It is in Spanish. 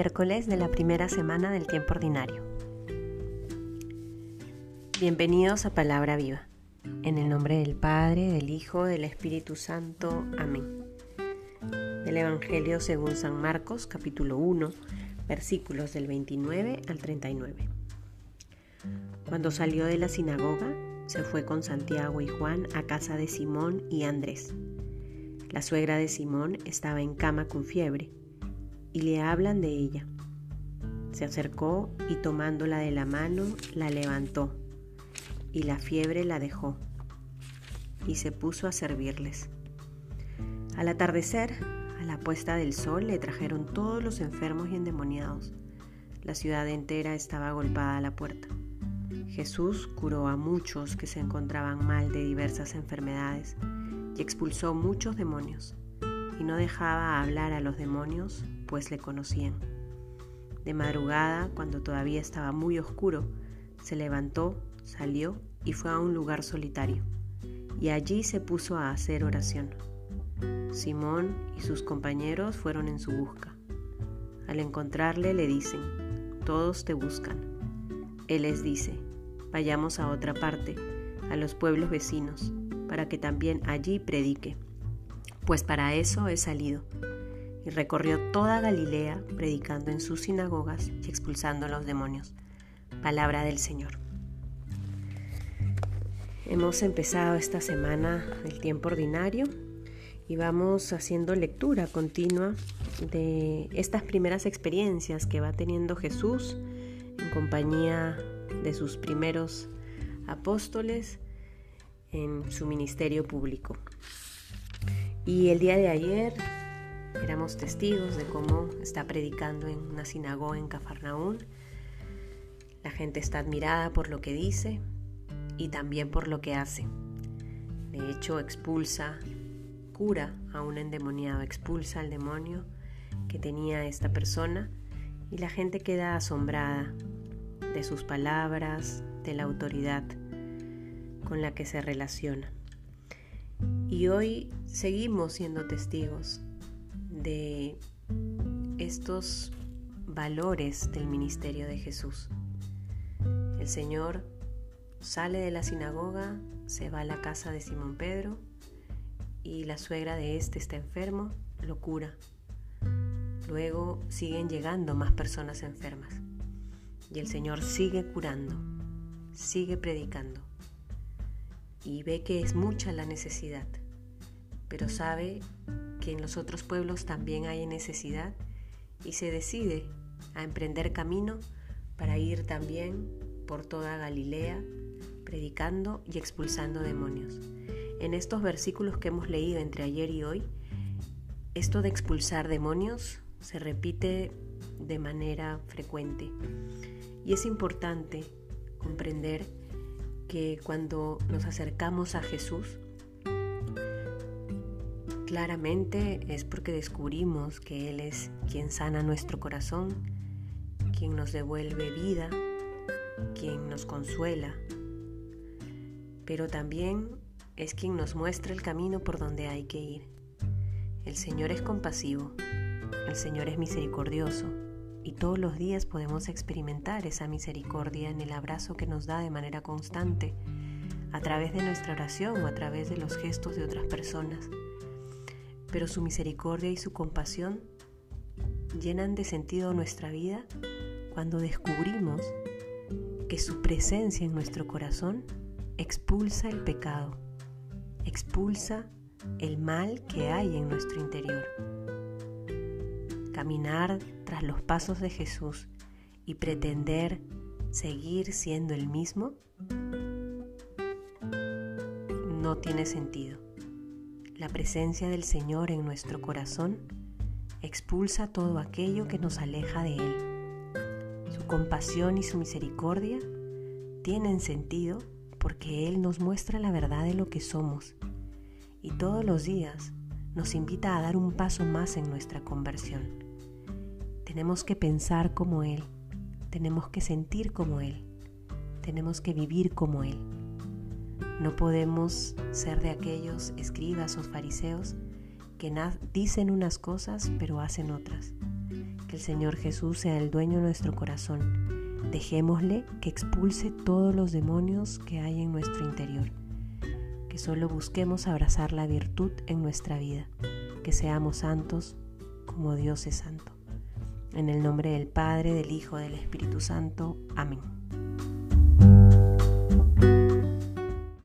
miércoles de la primera semana del tiempo ordinario. Bienvenidos a Palabra Viva. En el nombre del Padre, del Hijo, del Espíritu Santo. Amén. Del Evangelio según San Marcos, capítulo 1, versículos del 29 al 39. Cuando salió de la sinagoga, se fue con Santiago y Juan a casa de Simón y Andrés. La suegra de Simón estaba en cama con fiebre y le hablan de ella. Se acercó y tomándola de la mano la levantó y la fiebre la dejó y se puso a servirles. Al atardecer, a la puesta del sol, le trajeron todos los enfermos y endemoniados. La ciudad entera estaba agolpada a la puerta. Jesús curó a muchos que se encontraban mal de diversas enfermedades y expulsó muchos demonios y no dejaba hablar a los demonios, pues le conocían. De madrugada, cuando todavía estaba muy oscuro, se levantó, salió y fue a un lugar solitario, y allí se puso a hacer oración. Simón y sus compañeros fueron en su busca. Al encontrarle le dicen, todos te buscan. Él les dice, vayamos a otra parte, a los pueblos vecinos, para que también allí predique pues para eso he salido. Y recorrió toda Galilea, predicando en sus sinagogas y expulsando a los demonios. Palabra del Señor. Hemos empezado esta semana el tiempo ordinario y vamos haciendo lectura continua de estas primeras experiencias que va teniendo Jesús en compañía de sus primeros apóstoles en su ministerio público. Y el día de ayer testigos de cómo está predicando en una sinagoga en Cafarnaún. La gente está admirada por lo que dice y también por lo que hace. De hecho, expulsa, cura a un endemoniado, expulsa al demonio que tenía esta persona y la gente queda asombrada de sus palabras, de la autoridad con la que se relaciona. Y hoy seguimos siendo testigos de estos valores del ministerio de Jesús. El Señor sale de la sinagoga, se va a la casa de Simón Pedro y la suegra de este está enfermo, lo cura. Luego siguen llegando más personas enfermas y el Señor sigue curando, sigue predicando y ve que es mucha la necesidad pero sabe en los otros pueblos también hay necesidad y se decide a emprender camino para ir también por toda Galilea, predicando y expulsando demonios. En estos versículos que hemos leído entre ayer y hoy, esto de expulsar demonios se repite de manera frecuente. Y es importante comprender que cuando nos acercamos a Jesús, Claramente es porque descubrimos que Él es quien sana nuestro corazón, quien nos devuelve vida, quien nos consuela, pero también es quien nos muestra el camino por donde hay que ir. El Señor es compasivo, el Señor es misericordioso y todos los días podemos experimentar esa misericordia en el abrazo que nos da de manera constante, a través de nuestra oración o a través de los gestos de otras personas pero su misericordia y su compasión llenan de sentido nuestra vida cuando descubrimos que su presencia en nuestro corazón expulsa el pecado, expulsa el mal que hay en nuestro interior. Caminar tras los pasos de Jesús y pretender seguir siendo el mismo no tiene sentido. La presencia del Señor en nuestro corazón expulsa todo aquello que nos aleja de Él. Su compasión y su misericordia tienen sentido porque Él nos muestra la verdad de lo que somos y todos los días nos invita a dar un paso más en nuestra conversión. Tenemos que pensar como Él, tenemos que sentir como Él, tenemos que vivir como Él. No podemos ser de aquellos escribas o fariseos que dicen unas cosas pero hacen otras, Que el Señor Jesús sea el dueño de nuestro corazón. Dejémosle que expulse todos los demonios que hay en nuestro interior. Que solo busquemos abrazar la virtud en nuestra vida. Que seamos santos como Dios es santo. En el nombre del Padre, del Hijo, del Espíritu Santo. Amén.